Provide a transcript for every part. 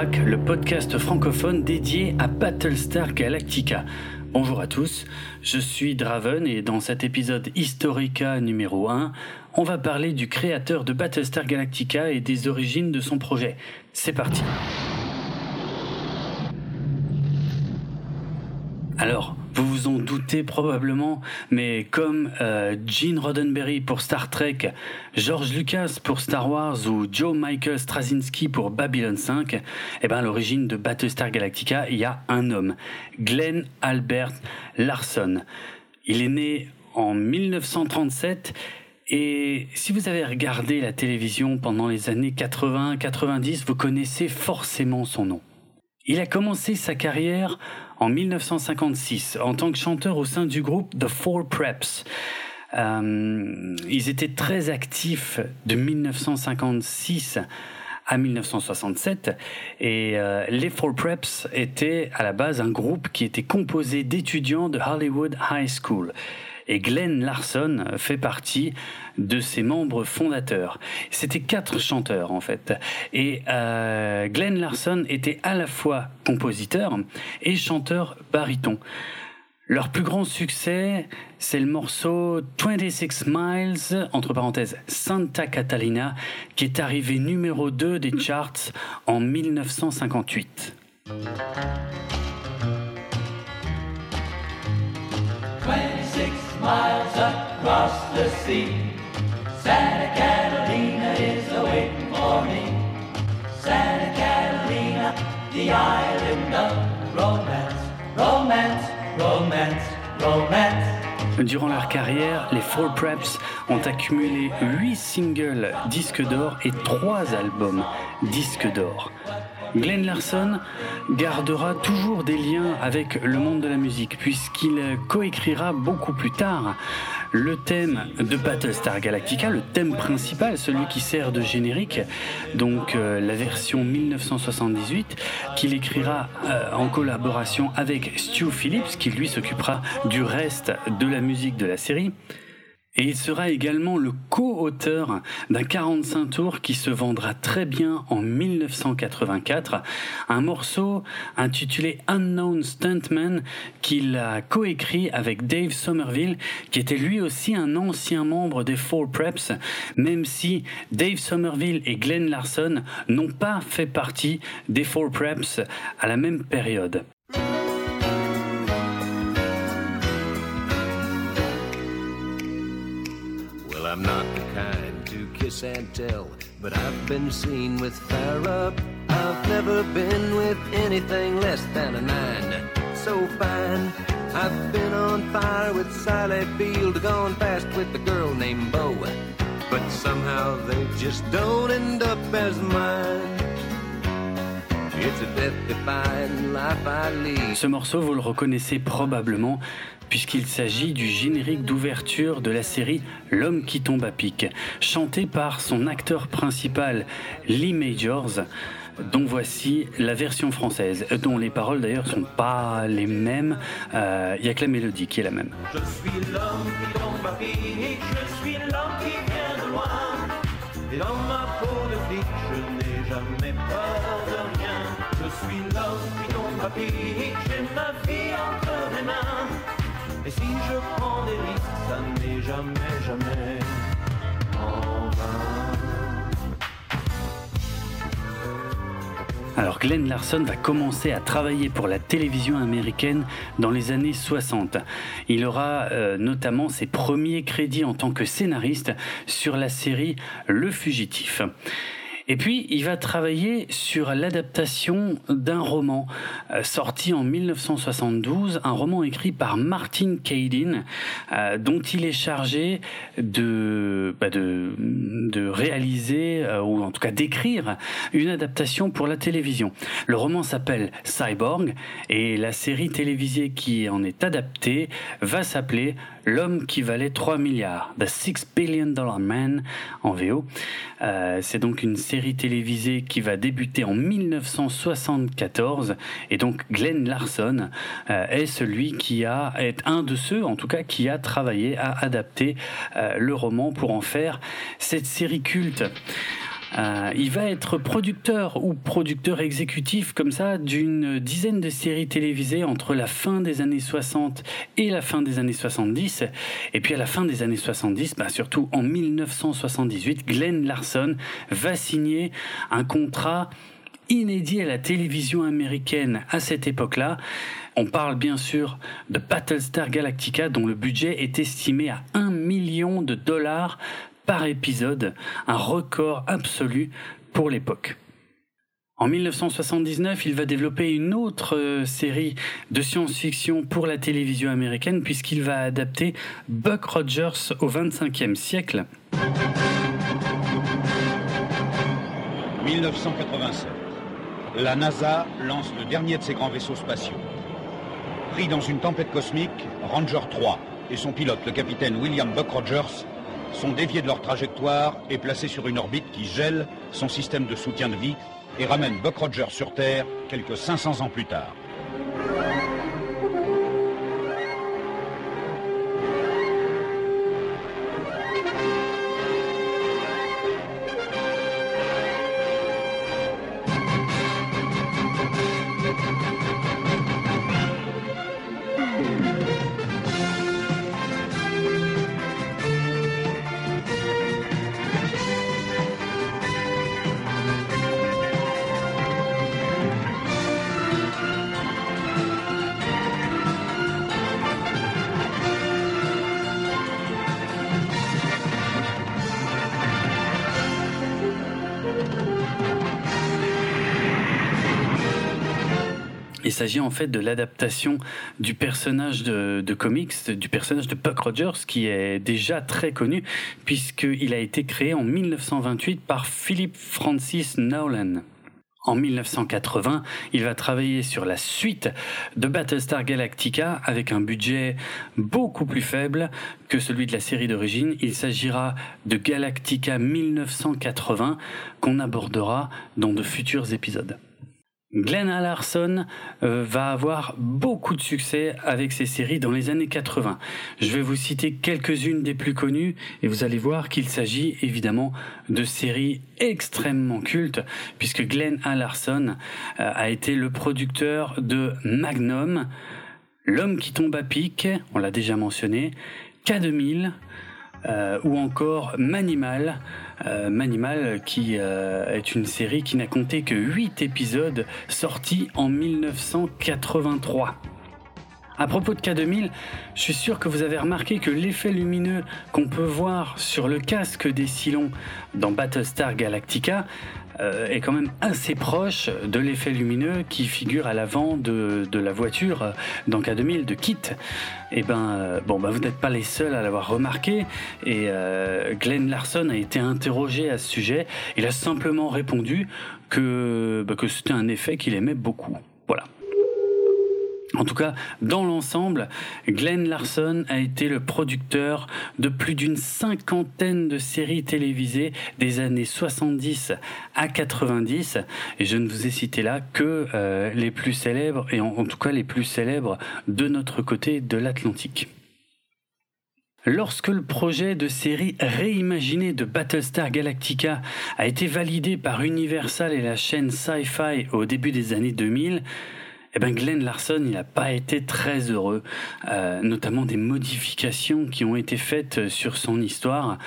Le podcast francophone dédié à Battlestar Galactica. Bonjour à tous, je suis Draven et dans cet épisode Historica numéro 1, on va parler du créateur de Battlestar Galactica et des origines de son projet. C'est parti. Alors, vous vous en doutez probablement, mais comme euh, Gene Roddenberry pour Star Trek, George Lucas pour Star Wars ou Joe Michael Straczynski pour Babylon 5, eh ben à l'origine de Battlestar Galactica, il y a un homme, Glenn Albert Larson. Il est né en 1937 et si vous avez regardé la télévision pendant les années 80-90, vous connaissez forcément son nom. Il a commencé sa carrière en 1956 en tant que chanteur au sein du groupe The Four Preps. Euh, ils étaient très actifs de 1956 à 1967 et euh, les Four Preps étaient à la base un groupe qui était composé d'étudiants de Hollywood High School et Glenn Larson fait partie de ses membres fondateurs. C'était quatre chanteurs en fait. Et euh, Glenn Larson était à la fois compositeur et chanteur baryton. Leur plus grand succès, c'est le morceau 26 Miles, entre parenthèses Santa Catalina, qui est arrivé numéro 2 des charts en 1958. Miles across the sea. Santa Catalina is waiting for me. Santa Catalina, the island of romance, romance, romance, romance. Durant leur carrière, les Four Preps ont accumulé 8 singles disques d'or et 3 albums disques d'or. Glenn Larson gardera toujours des liens avec le monde de la musique puisqu'il coécrira beaucoup plus tard le thème de Battlestar Galactica, le thème principal, celui qui sert de générique, donc euh, la version 1978, qu'il écrira euh, en collaboration avec Stu Phillips, qui lui s'occupera du reste de la musique de la série. Et il sera également le co-auteur d'un 45 tours qui se vendra très bien en 1984, un morceau intitulé Unknown Stuntman qu'il a coécrit avec Dave Somerville, qui était lui aussi un ancien membre des Four Preps, même si Dave Somerville et Glenn Larson n'ont pas fait partie des Four Preps à la même période. Tell, but I've been seen with fire up. I've never been with anything less than a nine. So fine. I've been on fire with Sally Field, gone fast with a girl named Bo. But somehow they just don't end up as mine. Ce morceau, vous le reconnaissez probablement puisqu'il s'agit du générique d'ouverture de la série L'homme qui tombe à pic, chanté par son acteur principal Lee Majors dont voici la version française, dont les paroles d'ailleurs sont pas les mêmes, euh, il n'y a que la mélodie qui est la même. Je suis l'homme qui tombe à pic, je suis l'homme qui vient de loin. Si je prends des risques, ça n'est jamais, jamais. Alors Glenn Larson va commencer à travailler pour la télévision américaine dans les années 60. Il aura euh, notamment ses premiers crédits en tant que scénariste sur la série Le Fugitif. Et puis, il va travailler sur l'adaptation d'un roman euh, sorti en 1972, un roman écrit par Martin Caidin, euh, dont il est chargé de, bah réaliser, euh, ou en tout cas d'écrire, une adaptation pour la télévision. Le roman s'appelle Cyborg, et la série télévisée qui en est adaptée va s'appeler L'homme qui valait 3 milliards, The Six Billion Dollar Man en VO. C'est donc une série télévisée qui va débuter en 1974 et donc Glenn Larson euh, est celui qui a est un de ceux en tout cas qui a travaillé à adapter euh, le roman pour en faire cette série culte. Euh, il va être producteur ou producteur exécutif comme ça d'une dizaine de séries télévisées entre la fin des années 60 et la fin des années 70. Et puis à la fin des années 70, bah surtout en 1978, Glenn Larson va signer un contrat inédit à la télévision américaine à cette époque-là. On parle bien sûr de Battlestar Galactica dont le budget est estimé à 1 million de dollars par épisode, un record absolu pour l'époque. En 1979, il va développer une autre euh, série de science-fiction pour la télévision américaine puisqu'il va adapter Buck Rogers au 25e siècle. 1987. La NASA lance le dernier de ses grands vaisseaux spatiaux. Pris dans une tempête cosmique, Ranger 3 et son pilote, le capitaine William Buck Rogers, sont déviés de leur trajectoire et placés sur une orbite qui gèle son système de soutien de vie et ramène Buck Rogers sur Terre quelques 500 ans plus tard. S'agit en fait de l'adaptation du personnage de, comics, du personnage de Buck Rogers, qui est déjà très connu, puisqu'il a été créé en 1928 par Philip Francis Nolan. En 1980, il va travailler sur la suite de Battlestar Galactica avec un budget beaucoup plus faible que celui de la série d'origine. Il s'agira de Galactica 1980 qu'on abordera dans de futurs épisodes. Glenn Larson euh, va avoir beaucoup de succès avec ses séries dans les années 80. Je vais vous citer quelques-unes des plus connues et vous allez voir qu'il s'agit évidemment de séries extrêmement cultes puisque Glenn Larson euh, a été le producteur de Magnum, L'homme qui tombe à pic, on l'a déjà mentionné, K2000 euh, ou encore Manimal euh, Manimal, qui euh, est une série qui n'a compté que 8 épisodes sortis en 1983. À propos de K2000, je suis sûr que vous avez remarqué que l'effet lumineux qu'on peut voir sur le casque des Cylons dans Battlestar Galactica euh, est quand même assez proche de l'effet lumineux qui figure à l'avant de, la voiture euh, dans K2000 de Kit. Et eh ben, euh, bon, bah, vous n'êtes pas les seuls à l'avoir remarqué. Et Glenn Larson a été interrogé à ce sujet. Il a simplement répondu que, bah, que c'était un effet qu'il aimait beaucoup. Voilà. En tout cas, dans l'ensemble, Glenn Larson a été le producteur de plus d'une cinquantaine de séries télévisées des années 70 à 90. Et je ne vous ai cité là que euh, les plus célèbres, et en, tout cas les plus célèbres de notre côté de l'Atlantique. Lorsque le projet de série réimaginée de Battlestar Galactica a été validé par Universal et la chaîne Sci-Fi au début des années 2000, eh ben Glenn Larson, il n'a pas été très heureux, euh, notamment des modifications qui ont été faites sur son histoire,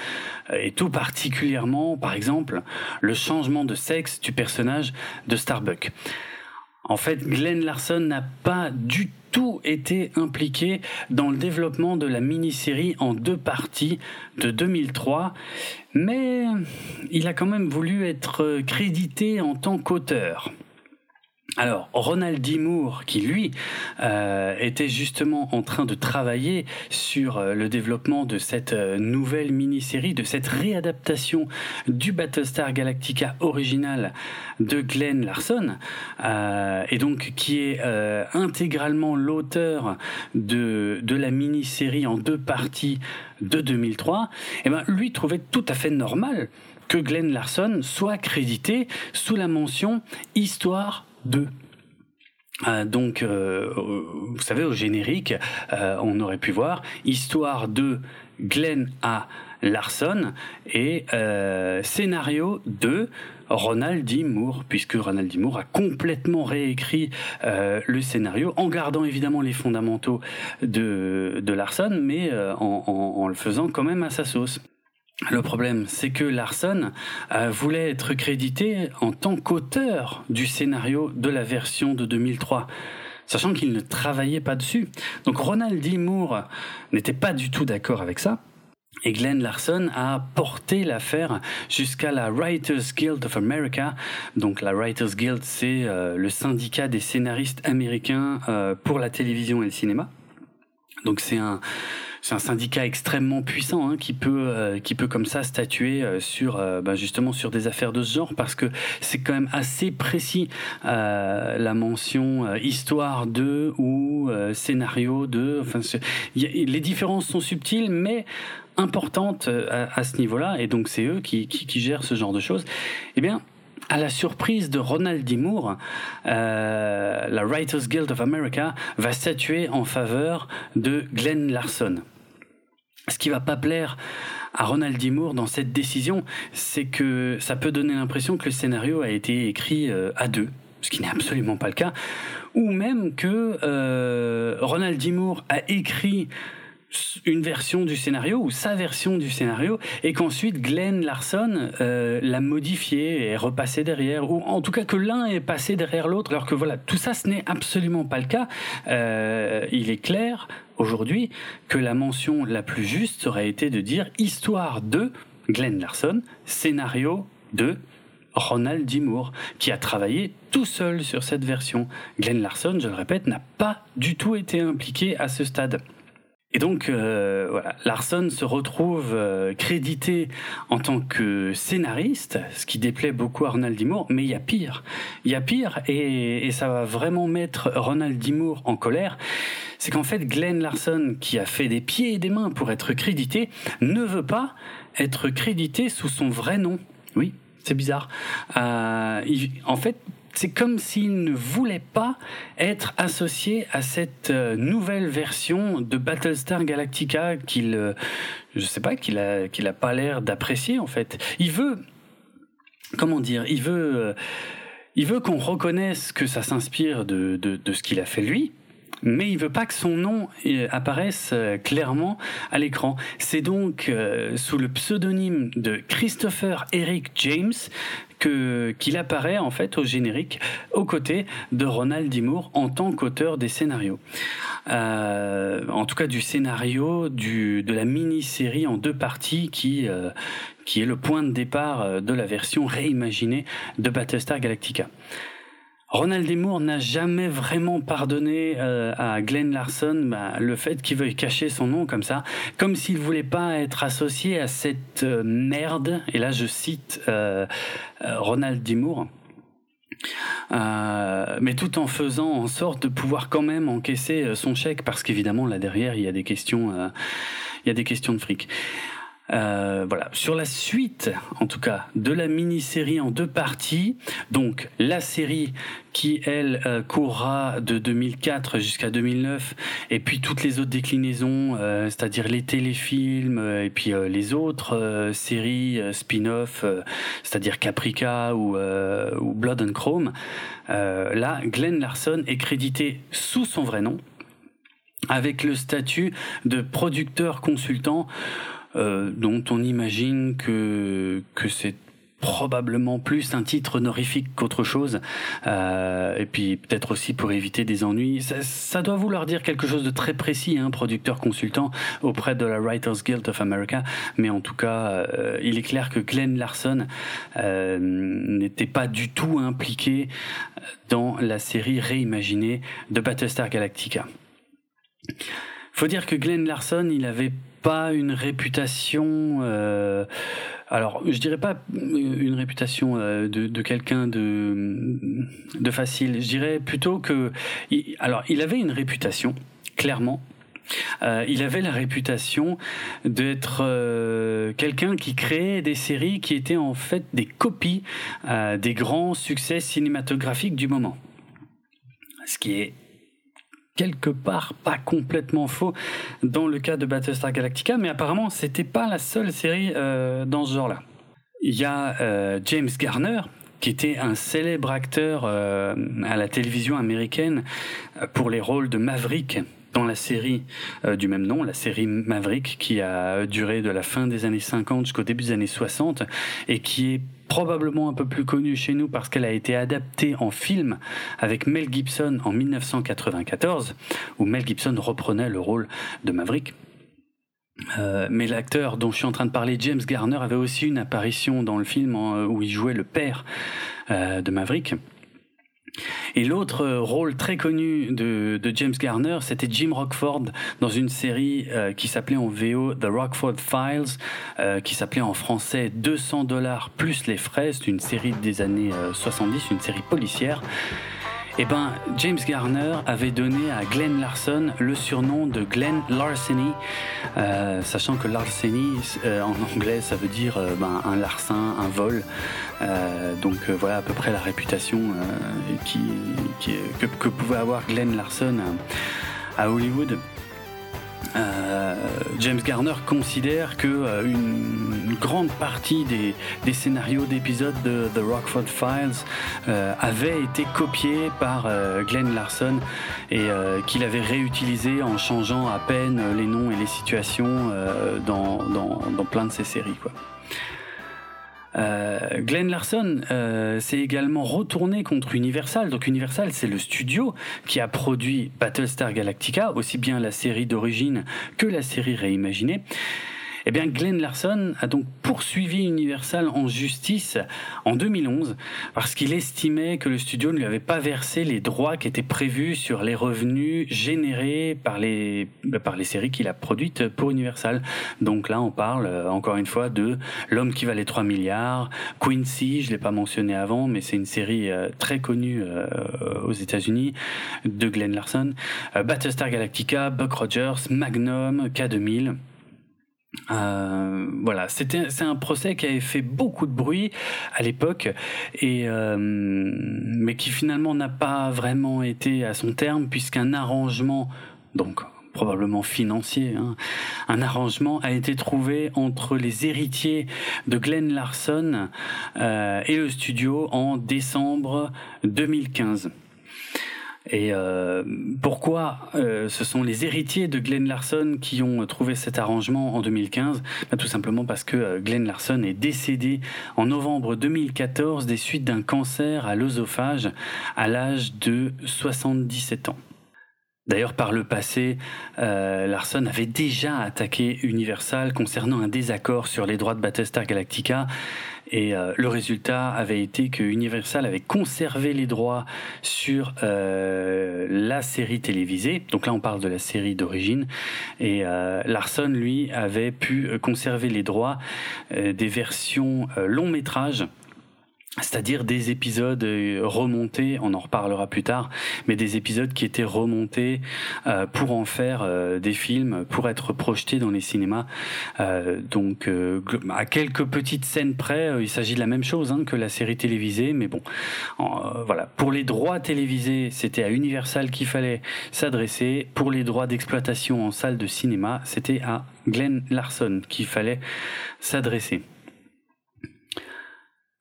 euh, et tout particulièrement, par exemple, le changement de sexe du personnage de Starbuck. En fait, Glenn Larson n'a pas du tout été impliqué dans le développement de la mini-série en deux parties de 2003, mais il a quand même voulu être crédité en tant qu'auteur. Alors, Ronald D. Moore, qui lui euh, était justement en train de travailler sur euh, le développement de cette euh, nouvelle mini-série, de cette réadaptation du Battlestar Galactica original de Glenn Larson, et donc qui est intégralement l'auteur de, de la mini-série en deux parties de 2003, et eh ben, lui trouvait tout à fait normal que Glenn Larson soit crédité sous la mention Histoire 2. donc, vous savez, au générique, on aurait pu voir histoire de Glenn A. Larson et scénario de Ronald D. Moore, puisque Ronald D. Moore a complètement réécrit euh, le scénario en gardant évidemment les fondamentaux de, Larson, mais euh, en, le faisant quand même à sa sauce. Le problème, c'est que Larson euh, voulait être crédité en tant qu'auteur du scénario de la version de 2003 sachant qu'il ne travaillait pas dessus. Donc Ronald D. Moore n'était pas du tout d'accord avec ça. Et Glenn Larson a porté l'affaire jusqu'à la Writers Guild of America. Donc la Writers Guild, c'est euh, le syndicat des scénaristes américains euh, pour la télévision et le cinéma. Donc c'est un c'est un syndicat extrêmement puissant hein, qui peut euh, qui peut comme ça statuer sur ben justement sur des affaires de ce genre parce que c'est quand même assez précis la mention histoire de ou scénario de enfin les différences sont subtiles mais importante euh, à, ce niveau-là, et donc c'est eux qui, qui, gèrent ce genre de choses, eh bien, à la surprise de Ronald D. Moore, euh, la Writers Guild of America va statuer en faveur de Glenn Larson. Ce qui va pas plaire à Ronald D. Moore dans cette décision, c'est que ça peut donner l'impression que le scénario a été écrit euh, à deux, ce qui n'est absolument pas le cas, ou même que Ronald D. Moore a écrit une version du scénario ou sa version du scénario et qu'ensuite Glenn Larson euh, l'a modifié et repassé derrière ou en tout cas que l'un est passé derrière l'autre alors que voilà tout ça ce n'est absolument pas le cas euh, il est clair aujourd'hui que la mention la plus juste aurait été de dire histoire de Glenn Larson scénario de Ronald D. Moore, qui a travaillé tout seul sur cette version. Glenn Larson, je le répète, n'a pas du tout été impliqué à ce stade. Et donc, euh, Larson se retrouve euh, crédité en tant que scénariste, ce qui déplaît beaucoup à Ronald D. Moore, mais il y a pire. Il y a pire, et, et ça va vraiment mettre Ronald D. Moore en colère. C'est qu'en fait, Glenn Larson, qui a fait des pieds et des mains pour être crédité, ne veut pas être crédité sous son vrai nom. Oui, c'est bizarre. Euh, en fait, c'est comme s'il ne voulait pas être associé à cette euh, nouvelle version de Battlestar Galactica qu'il, euh, je sais pas, qu'il a, qu'il a pas l'air d'apprécier en fait. Il veut, comment dire, il veut, euh, il veut qu'on reconnaisse que ça s'inspire de, de, de ce qu'il a fait lui, mais il veut pas que son nom apparaisse clairement à l'écran. C'est donc sous le pseudonyme de Christopher Eric James qu'il apparaît en fait au générique aux côtés de Ronald D. En tant qu'auteur des scénarios. Euh, en tout cas du scénario de la mini-série en deux parties qui, euh, est le point de départ euh, de la version réimaginée de Battlestar Galactica. Ronald. Moore n'a jamais vraiment pardonné euh, à Glenn Larson bah, le fait qu'il veuille cacher son nom comme ça, comme s'il voulait pas être associé à cette euh, merde. Et là, je cite euh, Ronald D. Moore. mais tout en faisant en sorte de pouvoir quand même encaisser son chèque parce qu'évidemment là derrière il y a des questions il y a des questions de fric. Euh, voilà, sur la suite, en tout cas, de la mini-série en deux parties. Donc, la série qui, elle, euh, courra de 2004 jusqu'à 2009, et puis toutes les autres déclinaisons, euh, c'est-à-dire les téléfilms, et puis les autres séries spin-off, c'est-à-dire Caprica ou, ou Blood and Chrome. là, Glenn Larson est crédité sous son vrai nom, avec le statut de producteur consultant euh, dont on imagine que, que c'est probablement plus un titre honorifique qu'autre chose, euh, et puis peut-être aussi pour éviter des ennuis. Ça, doit vouloir dire quelque chose de très précis, hein, producteur consultant auprès de la Writers Guild of America, mais en tout cas, euh, il est clair que Glenn Larson euh, n'était pas du tout impliqué dans la série réimaginée de Battlestar Galactica. Faut dire que Glenn Larson, il avait pas une réputation. Euh, alors, je dirais pas une réputation euh, de, quelqu'un de, facile. Je dirais plutôt que, alors, il avait une réputation, clairement. Euh, il avait la réputation d'être quelqu'un qui créait des séries qui étaient en fait des copies des grands succès cinématographiques du moment. Ce qui est quelque part pas complètement faux dans le cas de Battlestar Galactica, mais apparemment c'était pas la seule série euh, dans ce genre-là. Il y a euh, James Garner, qui était un célèbre acteur euh, à la télévision américaine pour les rôles de Maverick dans la série du même nom, la série Maverick, qui a duré de la fin des années 50 jusqu'au début des années 60 et qui est probablement un peu plus connue chez nous parce qu'elle a été adaptée en film avec Mel Gibson en 1994, où Mel Gibson reprenait le rôle de Maverick. Euh, mais l'acteur dont je suis en train de parler, James Garner, avait aussi une apparition dans le film où il jouait le père euh, de Maverick. Et l'autre rôle très connu de, James Garner, c'était Jim Rockford dans une série euh, qui s'appelait en VO The Rockford Files, euh, qui s'appelait en français 200 dollars plus les frais. C'est une série des années 70, euh, une série policière eh ben, James Garner avait donné à Glenn Larson le surnom de Glenn Larceny, euh, sachant que Larceny euh, en anglais ça veut dire euh, ben, un larcin, un vol. donc voilà à peu près la réputation que, que, pouvait avoir Glenn Larson à Hollywood. Euh, James Garner considère que euh, une, grande partie des, scénarios d'épisodes de The Rockford Files euh, avaient été copiés par Glenn Larson et qu'il avait réutilisé en changeant à peine les noms et les situations dans, dans, plein de ses séries. Quoi. Euh, Glenn Larson euh, s'est également retourné contre Universal. Donc Universal, c'est le studio qui a produit Battlestar Galactica, aussi bien la série d'origine que la série réimaginée. Eh bien, Glenn Larson a donc poursuivi Universal en justice en 2011 parce qu'il estimait que le studio ne lui avait pas versé les droits qui étaient prévus sur les revenus générés par les, bah, par les séries qu'il a produites pour Universal. Donc là, on parle euh, encore une fois de L'homme qui valait 3 milliards, Quincy, je l'ai pas mentionné avant, mais c'est une série euh, très connue euh, aux États-Unis de Glenn Larson, Battlestar Galactica, Buck Rogers, Magnum, K2000. Euh, voilà, c'est un procès qui avait fait beaucoup de bruit à l'époque et euh, mais qui finalement n'a pas vraiment été à son terme puisqu'un arrangement donc probablement financier, hein, un arrangement a été trouvé entre les héritiers de Glenn Larson euh, et le studio en décembre 2015. Et euh, pourquoi euh, ce sont les héritiers de Glenn Larson qui ont trouvé cet arrangement en 2015 bah, Tout simplement parce que euh, Glenn Larson est décédé en novembre 2014 des suites d'un cancer à l'œsophage à l'âge de 77 ans. D'ailleurs, par le passé, euh, Larson avait déjà attaqué Universal concernant un désaccord sur les droits de Battlestar Galactica. Et euh, le résultat avait été que Universal avait conservé les droits sur euh, la série télévisée. Donc là, on parle de la série d'origine. Et Larson, lui, avait pu conserver les droits des versions long métrage c'est-à-dire des épisodes euh, remontés, on en reparlera plus tard, mais des épisodes qui étaient remontés euh, pour en faire euh, des films, pour être projetés dans les cinémas. donc à quelques petites scènes près, il s'agit de la même chose hein, que la série télévisée, mais bon, voilà. Pour les droits télévisés, c'était à Universal qu'il fallait s'adresser. Pour les droits d'exploitation en salle de cinéma, c'était à Glenn Larson qu'il fallait s'adresser.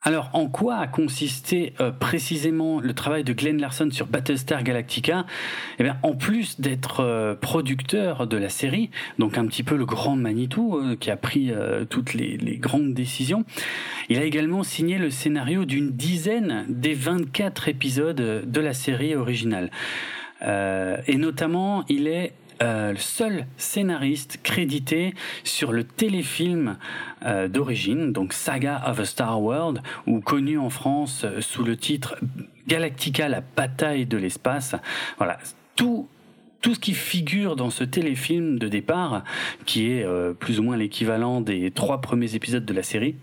Alors, en quoi a consisté euh, précisément le travail de Glenn Larson sur Battlestar Galactica? Eh bien, en plus d'être euh, producteur de la série, donc un petit peu le grand Manitou euh, qui a pris toutes les, les, grandes décisions, il a également signé le scénario d'une dizaine des 24 épisodes de la série originale. et notamment, il est euh, le seul scénariste crédité sur le téléfilm euh, d'origine, donc Saga of a Star World, ou connu en France euh, sous le titre Galactica, la bataille de l'espace. Voilà, tout tout ce qui figure dans ce téléfilm de départ, qui est plus ou moins l'équivalent des trois premiers épisodes de la série,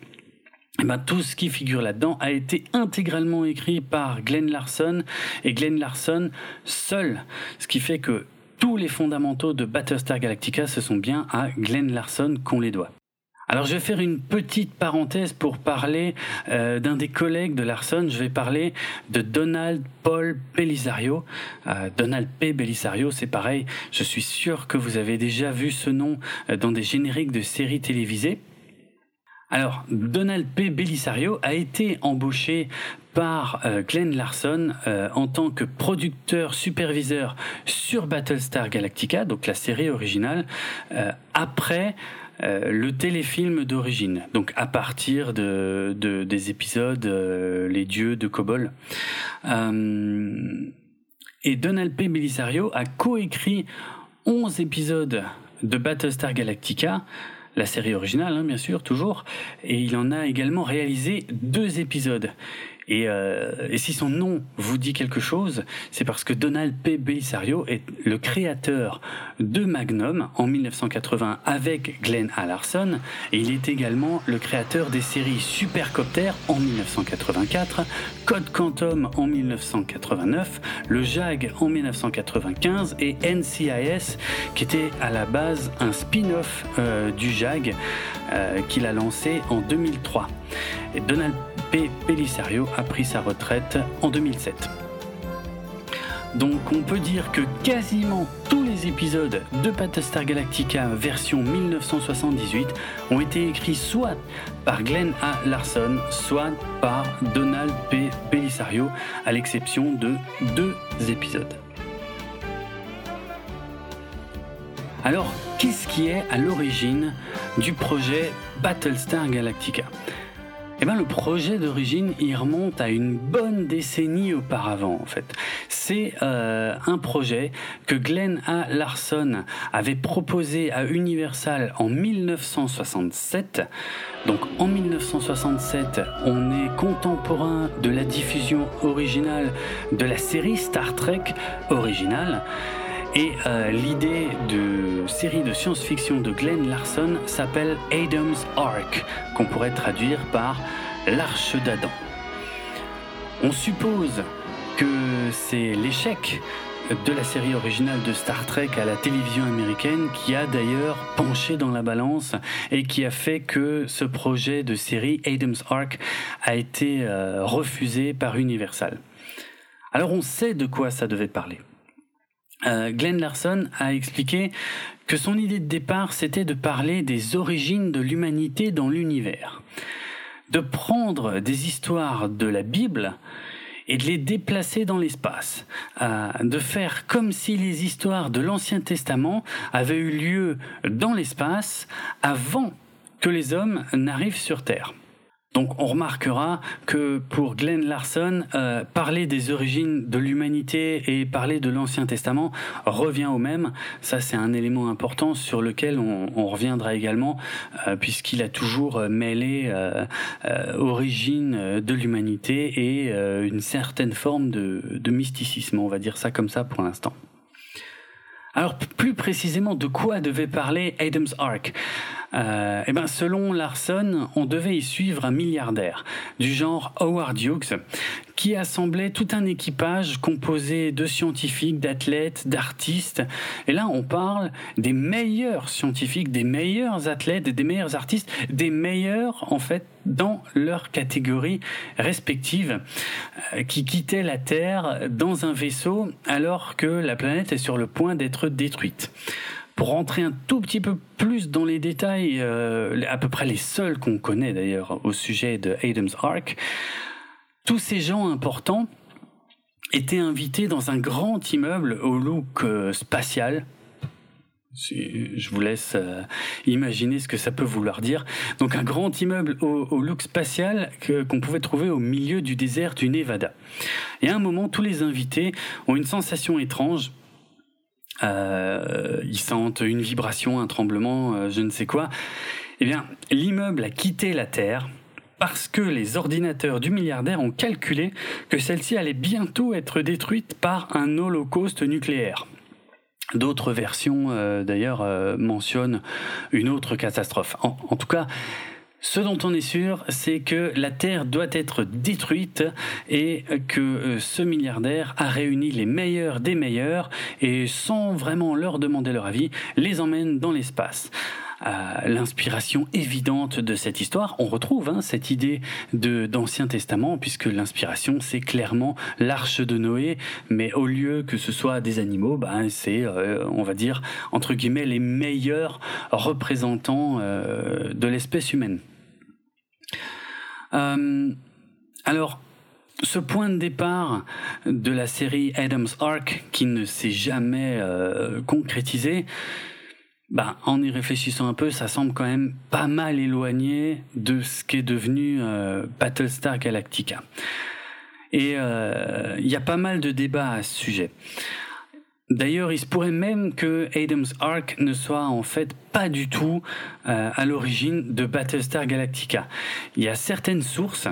eh ben, tout ce qui figure là-dedans a été intégralement écrit par Glenn Larson et Glenn Larson seul. Ce qui fait que tous les fondamentaux de Battlestar Galactica, ce sont bien à Glenn Larson qu'on les doit. Alors je vais faire une petite parenthèse pour parler euh, d'un des collègues de Larson. Je vais parler de Donald Paul Belisario. Euh, Donald P. Belisario, c'est pareil. Je suis sûr que vous avez déjà vu ce nom euh, dans des génériques de séries télévisées. Alors, Donald P. Belisario a été embauché par Glenn Larson en tant que producteur superviseur sur Battlestar Galactica, donc la série originale, après euh, le téléfilm d'origine, donc à partir de, des épisodes euh, Les Dieux de Kobol. Euh, et Donald P. Belisario a coécrit 11 épisodes de Battlestar Galactica, la série originale, hein, bien sûr, toujours, et il en a également réalisé deux épisodes. Euh, et, si son nom vous dit quelque chose, c'est parce que Donald P. Belisario est le créateur de Magnum en 1980 avec Glenn Larson et il est également le créateur des séries Supercopter en 1984, Code Quantum en 1989, le JAG en 1995 et NCIS qui était à la base un spin-off euh, du JAG euh, qu'il a lancé en 2003. Et Donald P. Belisario a pris sa retraite en 2007. Donc on peut dire que quasiment tous les épisodes de Battlestar Galactica version 1978 ont été écrits soit par Glenn A. Larson, soit par Donald P. Belisario, à l'exception de deux épisodes. Alors, qu'est-ce qui est à l'origine du projet Battlestar Galactica? Eh ben, le projet d'origine, il remonte à une bonne décennie auparavant, en fait. C'est euh, un projet que Glenn A. Larson avait proposé à Universal en 1967. Donc, en 1967, on est contemporain de la diffusion originale de la série Star Trek originale. Et euh, l'idée de série de science-fiction de Glenn Larson s'appelle Adam's Ark, qu'on pourrait traduire par l'Arche d'Adam. On suppose que c'est l'échec de la série originale de Star Trek à la télévision américaine qui a d'ailleurs penché dans la balance et qui a fait que ce projet de série Adam's Ark a été euh, refusé par Universal. Alors on sait de quoi ça devait parler. Euh, Glenn Larson a expliqué que son idée de départ, c'était de parler des origines de l'humanité dans l'univers. De prendre des histoires de la Bible et de les déplacer dans l'espace. Euh, de faire comme si les histoires de l'Ancien Testament avaient eu lieu dans l'espace avant que les hommes n'arrivent sur Terre. Donc on remarquera que pour Glenn Larson, euh, parler des origines de l'humanité et parler de l'Ancien Testament revient au même. Ça c'est un élément important sur lequel on, reviendra également, euh, puisqu'il a toujours mêlé euh, origine de l'humanité et une certaine forme de mysticisme, on va dire ça comme ça pour l'instant. Alors plus précisément, de quoi devait parler Adam's Ark? Euh, eh ben, selon Larson, on devait y suivre un milliardaire du genre Howard Hughes qui assemblait tout un équipage composé de scientifiques, d'athlètes, d'artistes. Et là, on parle des meilleurs scientifiques, des meilleurs athlètes, des meilleurs artistes, des meilleurs, en fait, dans leur catégorie respective, euh, qui quittaient la Terre dans un vaisseau alors que la planète est sur le point d'être détruite. Pour rentrer un tout petit peu plus dans les détails, euh, à peu près les seuls qu'on connaît d'ailleurs au sujet de Adam's Ark, tous ces gens importants étaient invités dans un grand immeuble au look euh, spatial, je vous laisse euh, imaginer ce que ça peut vouloir dire. Donc un grand immeuble au, look spatial qu'on pouvait trouver au milieu du désert du Nevada. Et à un moment, tous les invités ont une sensation étrange euh, ils sentent une vibration, un tremblement, euh, je ne sais quoi. Eh bien, l'immeuble a quitté la Terre parce que les ordinateurs du milliardaire ont calculé que celle-ci allait bientôt être détruite par un holocauste nucléaire. D'autres versions, euh, d'ailleurs, mentionnent une autre catastrophe. en tout cas, ce dont on est sûr, c'est que la Terre doit être détruite et que euh, ce milliardaire a réuni les meilleurs des meilleurs et sans vraiment leur demander leur avis, les emmène dans l'espace. l'inspiration évidente de cette histoire. On retrouve hein, cette idée d'Ancien Testament, puisque l'inspiration c'est clairement l'arche de Noé, mais au lieu que ce soit des animaux, ben, c'est, euh, on va dire, entre guillemets, les meilleurs représentants euh, de l'espèce humaine. Euh, alors, ce point de départ de la série Adam's Ark, qui ne s'est jamais concrétisé, bah, en y réfléchissant un peu, ça semble quand même pas mal éloigné de ce qu'est devenu Battlestar Galactica. Et euh, il y a pas mal de débats à ce sujet. D'ailleurs, il se pourrait même que Adam's Ark ne soit en fait pas du tout euh, à l'origine de Battlestar Galactica. Il y a certaines sources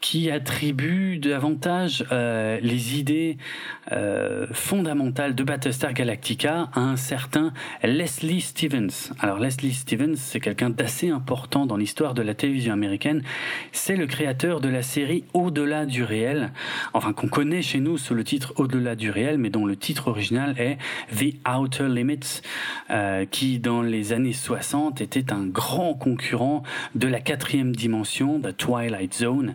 qui attribue davantage euh, les idées euh, fondamentales de Battlestar Galactica à un certain Leslie Stevens. Alors Leslie Stevens, c'est quelqu'un d'assez important dans l'histoire de la télévision américaine. C'est le créateur de la série Au-delà du réel, enfin qu'on connaît chez nous sous le titre Au-delà du réel, mais dont le titre original est The Outer Limits, euh, qui dans les années 60 était un grand concurrent de la quatrième dimension, The Twilight Zone.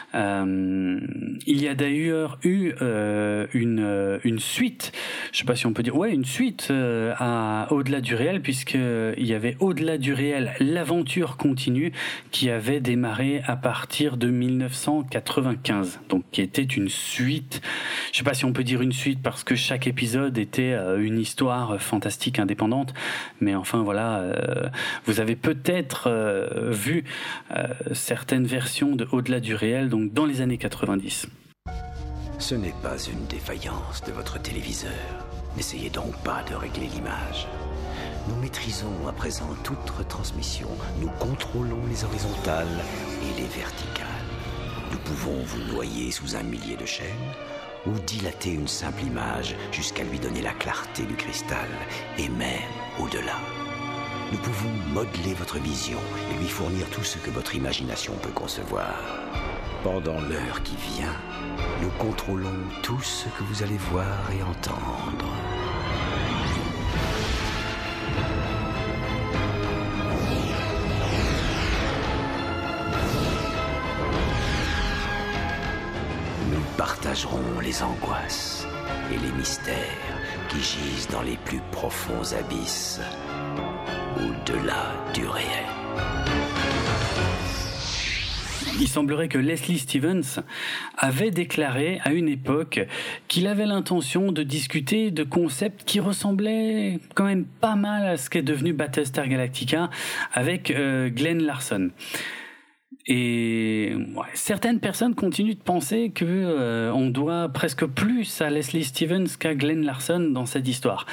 Euh, il y a d'ailleurs eu euh, une, euh, une suite, je sais pas si on peut dire, ouais, une suite à Au-delà du réel, puisqu'il y avait Au-delà du réel, l'aventure continue, qui avait démarré à partir de 1995, donc qui était une suite, je sais pas si on peut dire une suite, parce que chaque épisode était une histoire fantastique indépendante, mais enfin voilà, vous avez peut-être vu certaines versions de Au-delà du réel, donc dans les années 90. Ce n'est pas une défaillance de votre téléviseur. N'essayez donc pas de régler l'image. Nous maîtrisons à présent toute retransmission. Nous contrôlons les horizontales et les verticales. Nous pouvons vous noyer sous un millier de chaînes ou dilater une simple image jusqu'à lui donner la clarté du cristal et même au-delà. Nous pouvons modeler votre vision et lui fournir tout ce que votre imagination peut concevoir. Pendant l'heure qui vient, nous contrôlons tout ce que vous allez voir et entendre. Nous partagerons les angoisses et les mystères qui gisent dans les plus profonds abysses, au-delà du réel. Il semblerait que Leslie Stevens avait déclaré à une époque qu'il avait l'intention de discuter de concepts qui ressemblaient quand même pas mal à ce qu'est devenu Battlestar Galactica avec euh, Glenn Larson. Et certaines personnes continuent de penser que euh, on doit presque plus à Leslie Stevens qu'à Glenn Larson dans cette histoire.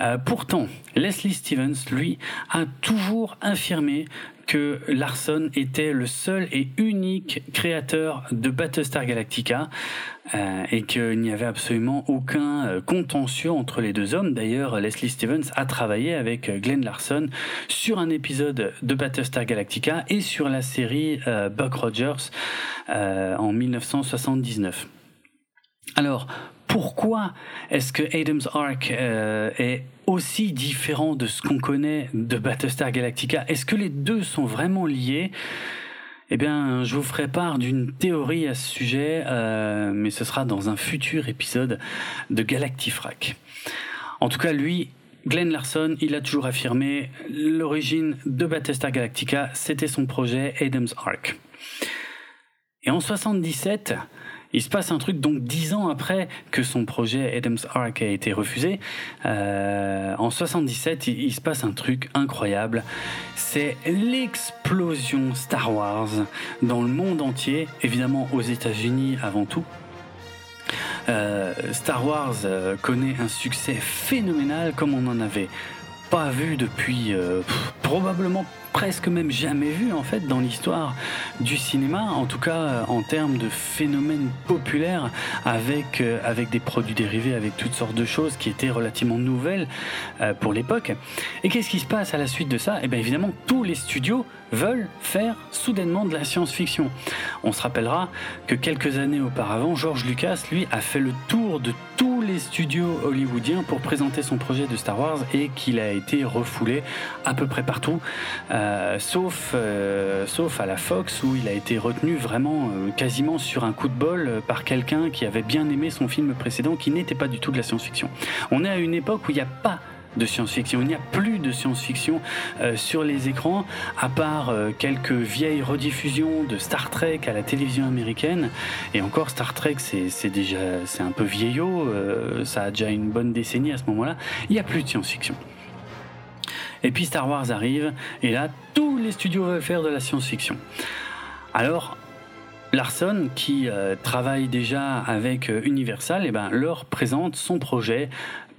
Euh, pourtant, Leslie Stevens, lui, a toujours affirmé que Larson était le seul et unique créateur de Battlestar Galactica euh, et qu'il n'y avait absolument aucun euh, contentieux entre les deux hommes. D'ailleurs, Leslie Stevens a travaillé avec euh, Glenn Larson sur un épisode de Battlestar Galactica et sur la série Buck Rogers en 1979. Alors, pourquoi est-ce que Adam's Ark est aussi différent de ce qu'on connaît de Battlestar Galactica? Est-ce que les deux sont vraiment liés? Eh bien, je vous ferai part d'une théorie à ce sujet, euh, mais ce sera dans un futur épisode de Galactifrac. En tout cas, lui, Glenn Larson, il a toujours affirmé l'origine de Battlestar Galactica, c'était son projet Adam's Ark. Et en 77, il se passe un truc donc dix ans après que son projet Adam's Ark a été refusé. Euh, en 77, il, se passe un truc incroyable. C'est l'explosion Star Wars dans le monde entier, évidemment aux États-Unis avant tout. Euh, Star Wars euh, connaît un succès phénoménal comme on en avait pas vu depuis probablement presque même jamais vu en fait dans l'histoire du cinéma, en tout cas euh, en termes de phénomènes populaires avec, euh, avec des produits dérivés, avec toutes sortes de choses qui étaient relativement nouvelles euh, pour l'époque. Et qu'est-ce qui se passe à la suite de ça? Eh bien évidemment, tous les studios veulent faire soudainement de la science-fiction. On se rappellera que quelques années auparavant, George Lucas, lui, a fait le tour de tous les studios hollywoodiens pour présenter son projet de Star Wars et qu'il a été refoulé à peu près partout, sauf, euh, sauf à la Fox où il a été retenu vraiment euh, quasiment sur un coup de bol par quelqu'un qui avait bien aimé son film précédent qui n'était pas du tout de la science-fiction. On est à une époque où il n'y a pas de science-fiction. Il n'y a plus de science-fiction euh, sur les écrans, à part euh, quelques vieilles rediffusions de Star Trek à la télévision américaine. Et encore, Star Trek, c'est déjà c'est un peu vieillot, euh, ça a déjà une bonne décennie à ce moment-là. Il n'y a plus de science-fiction. Et puis Star Wars arrive, et là, tous les studios veulent faire de la science-fiction. Alors, Larson, qui travaille déjà avec Universal, et eh ben, leur présente son projet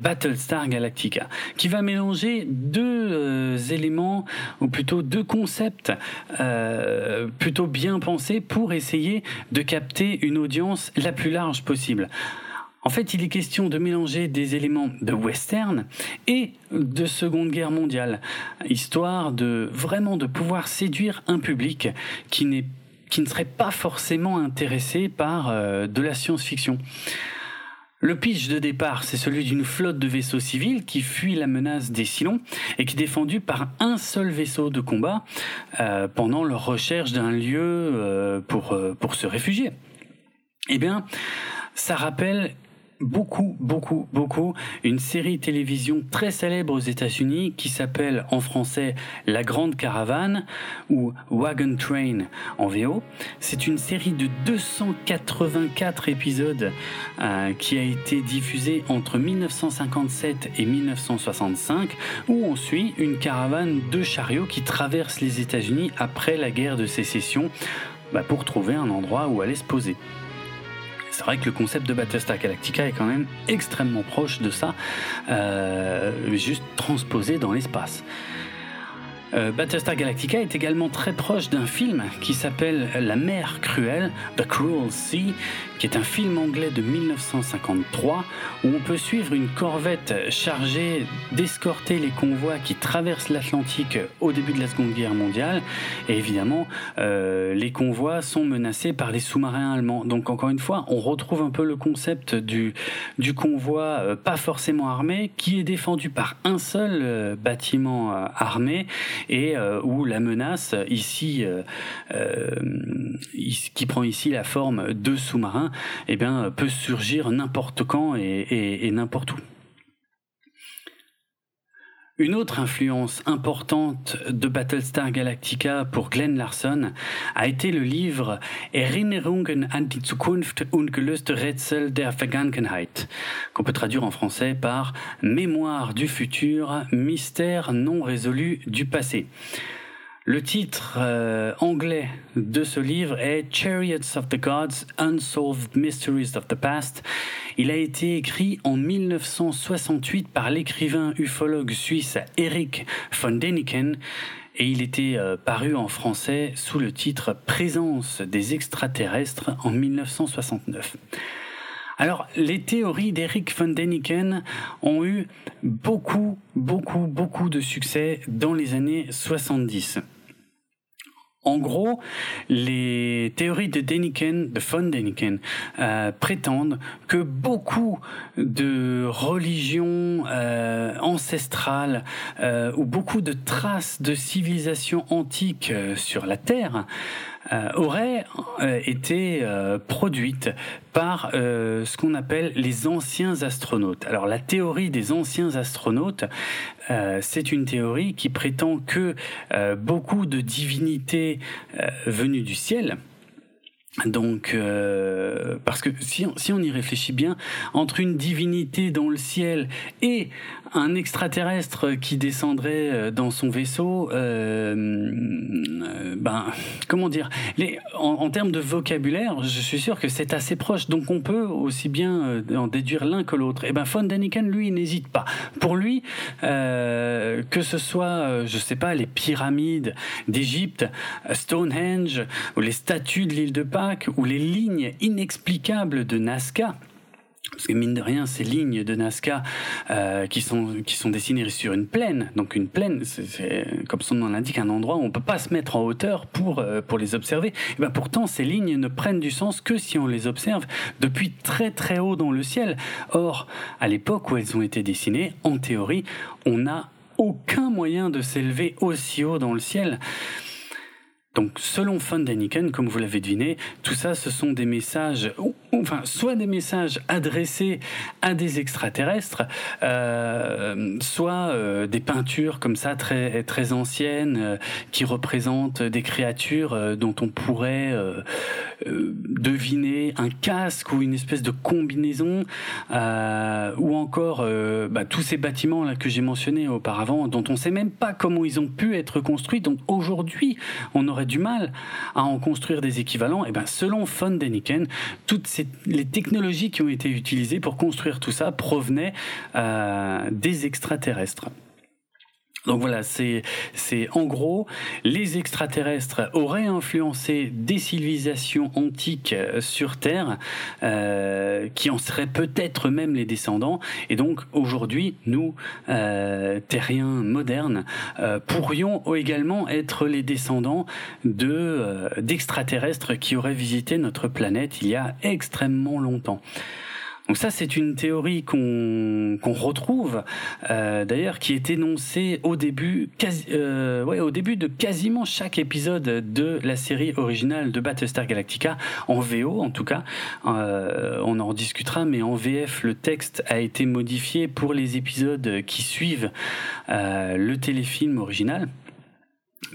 Battlestar Galactica, qui va mélanger deux euh, éléments, ou plutôt deux concepts euh, plutôt bien pensés pour essayer de capter une audience la plus large possible. En fait, il est question de mélanger des éléments de western et de Seconde Guerre mondiale, histoire de vraiment de pouvoir séduire un public qui qui ne serait pas forcément intéressé par euh, de la science-fiction. Le pitch de départ, c'est celui d'une flotte de vaisseaux civils qui fuit la menace des Cylons et qui est défendue par un seul vaisseau de combat euh, pendant leur recherche d'un lieu euh, pour, pour se réfugier. Eh bien, ça rappelle beaucoup, beaucoup, beaucoup une série télévision très célèbre aux États-Unis qui s'appelle en français La Grande Caravane ou Wagon Train en VO. C'est une série de 284 épisodes euh, qui a été diffusée entre 1957 et 1965 où on suit une caravane de chariots qui traverse les États-Unis après la guerre de sécession bah, pour trouver un endroit où aller se poser c'est vrai que le concept de Battlestar Galactica est quand même extrêmement proche de ça, euh, juste transposé dans l'espace. Euh, Battlestar Galactica est également très proche d'un film qui s'appelle La mer cruelle, The Cruel Sea, qui est un film anglais de 1953 où on peut suivre une corvette chargée d'escorter les convois qui traversent l'Atlantique au début de la Seconde Guerre mondiale. Et évidemment, euh, les convois sont menacés par les sous-marins allemands. Donc encore une fois, on retrouve un peu le concept du, convoi euh, pas forcément armé qui est défendu par un seul euh, bâtiment armé et où la menace ici, qui prend ici la forme de sous-marins eh bien, peut surgir n'importe quand et, n'importe où. Une autre influence importante de Battlestar Galactica pour Glenn Larson a été le livre Erinnerungen an die Zukunft und gelöste Rätsel der Vergangenheit, qu'on peut traduire en français par Mémoire du futur, mystère non résolu du passé. Le titre euh, anglais de ce livre est Chariots of the Gods, Unsolved Mysteries of the Past. Il a été écrit en 1968 par l'écrivain ufologue suisse Eric von Däniken et il était euh, paru en français sous le titre Présence des extraterrestres en 1969. Alors, les théories d'Eric von Däniken ont eu beaucoup, beaucoup, beaucoup de succès dans les années 70. En gros, les théories de Deniken, de von Deniken, euh, prétendent que beaucoup de religions euh, ancestrales euh, ou beaucoup de traces de civilisations antiques sur la Terre auraient été produites par ce qu'on appelle les anciens astronautes. Alors la théorie des anciens astronautes, c'est une théorie qui prétend que beaucoup de divinités venues du ciel, Donc, euh, parce que si on, y réfléchit bien, entre une divinité dans le ciel et un extraterrestre qui descendrait euh, dans son vaisseau, euh, ben, comment dire, en, termes de vocabulaire, je suis sûr que c'est assez proche. Donc, on peut aussi bien en déduire l'un que l'autre. Et ben, Von Daniken, lui, n'hésite pas. Pour lui, que ce soit, je sais pas, les pyramides d'Égypte, Stonehenge, ou les statues de l'île de Pâques, ou les lignes inexplicables de Nazca, parce que mine de rien, ces lignes de Nazca euh, qui sont qui sont dessinées sur une plaine, donc une plaine, c'est comme son nom l'indique, un endroit où on peut pas se mettre en hauteur pour euh, pour les observer. Et ben pourtant, ces lignes ne prennent du sens que si on les observe depuis très très haut dans le ciel. Or, à l'époque où elles ont été dessinées, en théorie, on n'a aucun moyen de s'élever aussi haut dans le ciel. Donc, selon Von Däniken, comme vous l'avez deviné, tout ça, ce sont des messages, enfin, soit des messages adressés à des extraterrestres, euh, soit euh, des peintures comme ça très très anciennes euh, qui représentent des créatures euh, dont on pourrait euh, deviner un casque ou une espèce de combinaison, ou encore bah, tous ces bâtiments là que j'ai mentionnés auparavant, dont on sait même pas comment ils ont pu être construits. Donc aujourd'hui, on aurait du mal à en construire des équivalents, et eh ben selon von Däniken, toutes ces, les technologies qui ont été utilisées pour construire tout ça provenaient euh, des extraterrestres. Donc voilà, c'est en gros les extraterrestres auraient influencé des civilisations antiques euh, sur Terre, euh, qui en seraient peut-être même les descendants. Et donc aujourd'hui, nous euh, terriens modernes pourrions également être les descendants de d'extraterrestres qui auraient visité notre planète il y a extrêmement longtemps. Donc ça, c'est une théorie qu'on retrouve euh, d'ailleurs, qui est énoncée au début, euh, au début de quasiment chaque épisode de la série originale de Battlestar Galactica en VO, en tout cas. Euh, on en discutera, mais en VF, le texte a été modifié pour les épisodes qui suivent le téléfilm original.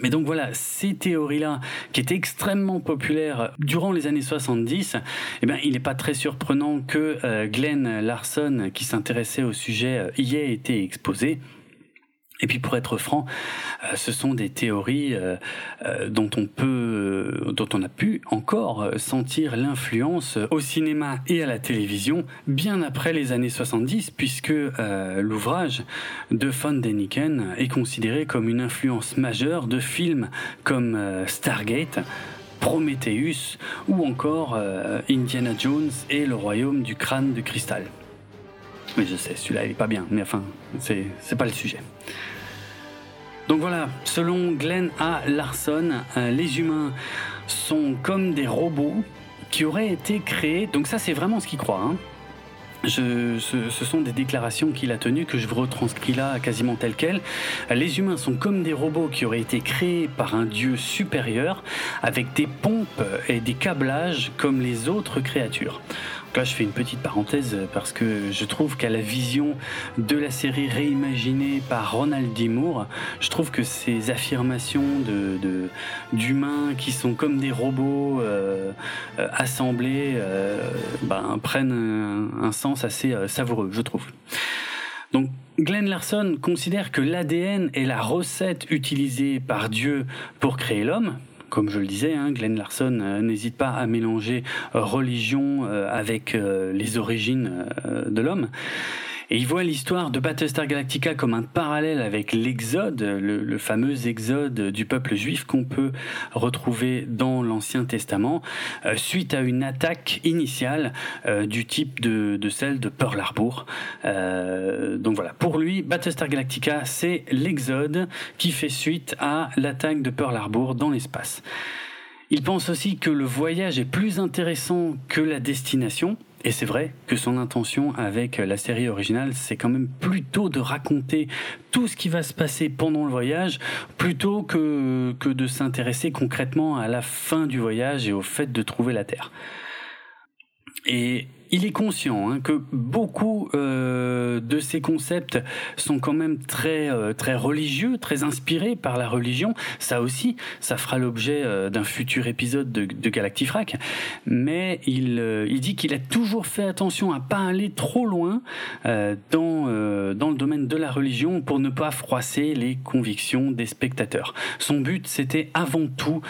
Mais donc voilà, ces théories-là, qui étaient extrêmement populaires durant les années 70, eh bien, il n'est pas très surprenant que euh, Glenn Larson, qui s'intéressait au sujet, euh, y ait été exposé. Et puis pour être franc, euh, ce sont des théories euh, euh, dont on peut, dont on a pu encore sentir l'influence au cinéma et à la télévision bien après les années 70, puisque l'ouvrage de Von Däniken est considéré comme une influence majeure de films comme Stargate, Prometheus ou encore Indiana Jones et le royaume du crâne de cristal. Mais je sais, celui-là, il est pas bien. Mais enfin, c'est, pas le sujet. Donc voilà, selon Glenn A. Larson, euh, les humains sont comme des robots qui auraient été créés. Donc ça, c'est vraiment ce qu'il croit. Hein. Ce, ce, sont des déclarations qu'il a tenues que je vous retranscris là quasiment telles quelles. Les humains sont comme des robots qui auraient été créés par un dieu supérieur avec des pompes et des câblages comme les autres créatures. Je fais une petite parenthèse parce que je trouve qu'à la vision de la série réimaginée par Ronald D. Moore, je trouve que ces affirmations d'humains qui sont comme des robots euh, euh, assemblés euh, ben, prennent un, sens assez euh, savoureux, je trouve. Donc, Glenn Larson considère que l'ADN est la recette utilisée par Dieu pour créer l'homme, comme je le disais, hein, Glenn Larson euh, n'hésite pas à mélanger euh, religion euh, avec les origines de l'homme. Et il voit l'histoire de Battlestar Galactica comme un parallèle avec l'exode, le, fameux exode du peuple juif qu'on peut retrouver dans l'Ancien Testament, euh, suite à une attaque initiale euh, du type de, de, celle de Pearl Harbor. Euh, donc voilà, pour lui, Battlestar Galactica, c'est l'exode qui fait suite à l'attaque de Pearl Harbor dans l'espace. Il pense aussi que le voyage est plus intéressant que la destination, et c'est vrai que son intention avec la série originale, c'est quand même plutôt de raconter tout ce qui va se passer pendant le voyage, plutôt que, de s'intéresser concrètement à la fin du voyage et au fait de trouver la Terre. Il est conscient hein, que beaucoup euh, de ces concepts sont quand même très euh, très religieux, très inspirés par la religion. Ça aussi, ça fera l'objet euh, d'un futur épisode de, de Galactifrac. Mais il, il dit qu'il a toujours fait attention à pas aller trop loin dans dans le domaine de la religion pour ne pas froisser les convictions des spectateurs. Son but, c'était avant tout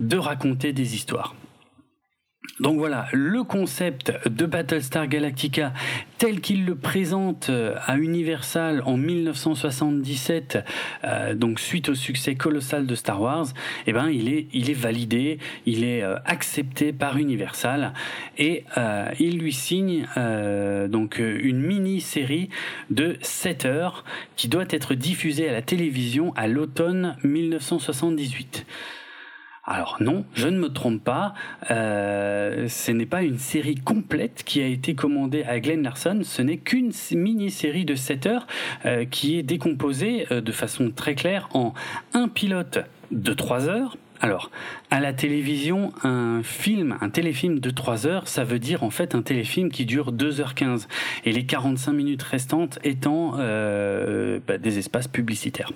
de raconter des histoires. Donc voilà, le concept de Battlestar Galactica tel qu'il le présente euh, à Universal en 1977, euh, donc suite au succès colossal de Star Wars, eh ben il est il est validé, il est euh, accepté par Universal et il lui signe donc une mini-série de 7 heures qui doit être diffusée à la télévision à l'automne 1978. Alors non, je ne me trompe pas, euh, ce n'est pas une série complète qui a été commandée à Glenn Larson, ce n'est qu'une mini-série de 7 heures euh, qui est décomposée euh, de façon très claire en un pilote de 3 heures. Alors, à la télévision, un film, un téléfilm de 3 heures, ça veut dire en fait un téléfilm qui dure 2h15 et les 45 minutes restantes étant bah, des espaces publicitaires.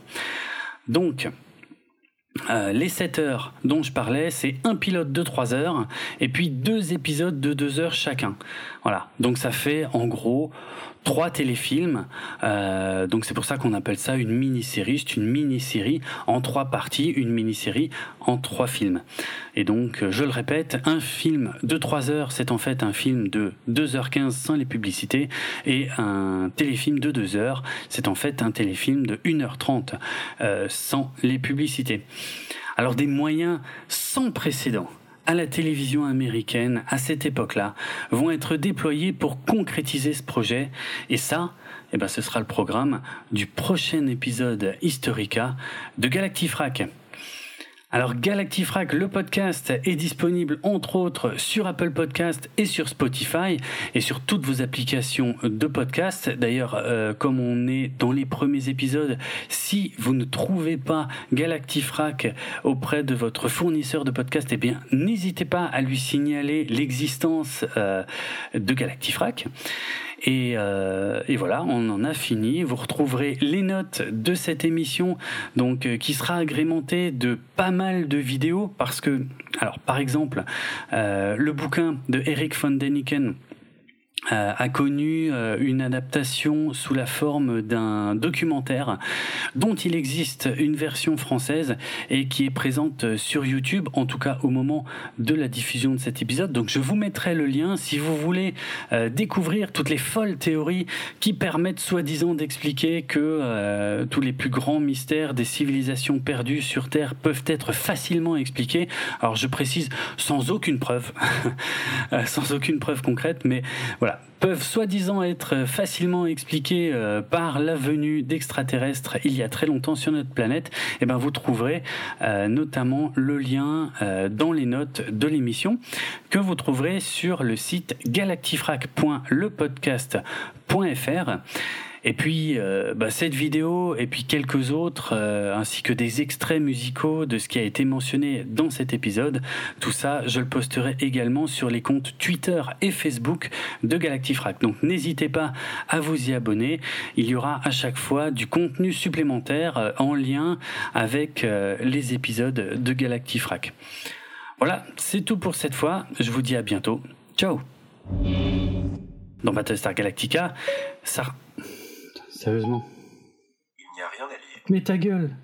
Donc, euh, les 7 heures dont je parlais, c'est un pilote de 3 heures et puis deux épisodes de 2 heures chacun. Voilà, donc ça fait en gros trois téléfilms. Euh, donc c'est pour ça qu'on appelle ça une mini-série. C'est une mini-série en trois parties, une mini-série en trois films. Et donc, je le répète, un film de 3 heures, c'est en fait un film de 2h15 sans les publicités. Et un téléfilm de 2 heures, c'est en fait un téléfilm de 1h30 euh, sans les publicités. Alors des moyens sans précédent à la télévision américaine à cette époque-là vont être déployés pour concrétiser ce projet. Et ça, eh ben, ce sera le programme du prochain épisode Historica de Galactifrac. Alors Galactifrac, le podcast, est disponible entre autres sur Apple Podcast et sur Spotify et sur toutes vos applications de podcast. D'ailleurs, euh, comme on est dans les premiers épisodes, si vous ne trouvez pas Galactifrac auprès de votre fournisseur de podcast, eh bien n'hésitez pas à lui signaler l'existence euh, de Galactifrac. Et, euh, et, voilà, on en a fini. Vous retrouverez les notes de cette émission, donc euh, qui sera agrémentée de pas mal de vidéos, parce que, alors par exemple, euh, le bouquin de Eric von Deniken euh, a connu euh, une adaptation sous la forme d'un documentaire dont il existe une version française et qui est présente sur YouTube, en tout cas au moment de la diffusion de cet épisode. Donc je vous mettrai le lien si vous voulez euh, découvrir toutes les folles théories qui permettent soi-disant d'expliquer que tous les plus grands mystères des civilisations perdues sur Terre peuvent être facilement expliqués. Alors je précise sans aucune preuve, sans aucune preuve concrète, mais voilà peuvent soi-disant être facilement expliqués euh, par la venue d'extraterrestres il y a très longtemps sur notre planète, et eh ben vous trouverez euh, notamment le lien euh, dans les notes de l'émission que vous trouverez sur le site galactifrac.lepodcast.fr. Et puis euh, bah, cette vidéo et puis quelques autres, euh, ainsi que des extraits musicaux de ce qui a été mentionné dans cet épisode, tout ça, je le posterai également sur les comptes Twitter et Facebook de Galactifrac. Donc n'hésitez pas à vous y abonner. Il y aura à chaque fois du contenu supplémentaire euh, en lien avec les épisodes de Galactifrac. Voilà, c'est tout pour cette fois. Je vous dis à bientôt. Ciao Dans Battlestar Galactica, ça... Sérieusement. Il n'y a rien à lire. Mais ta gueule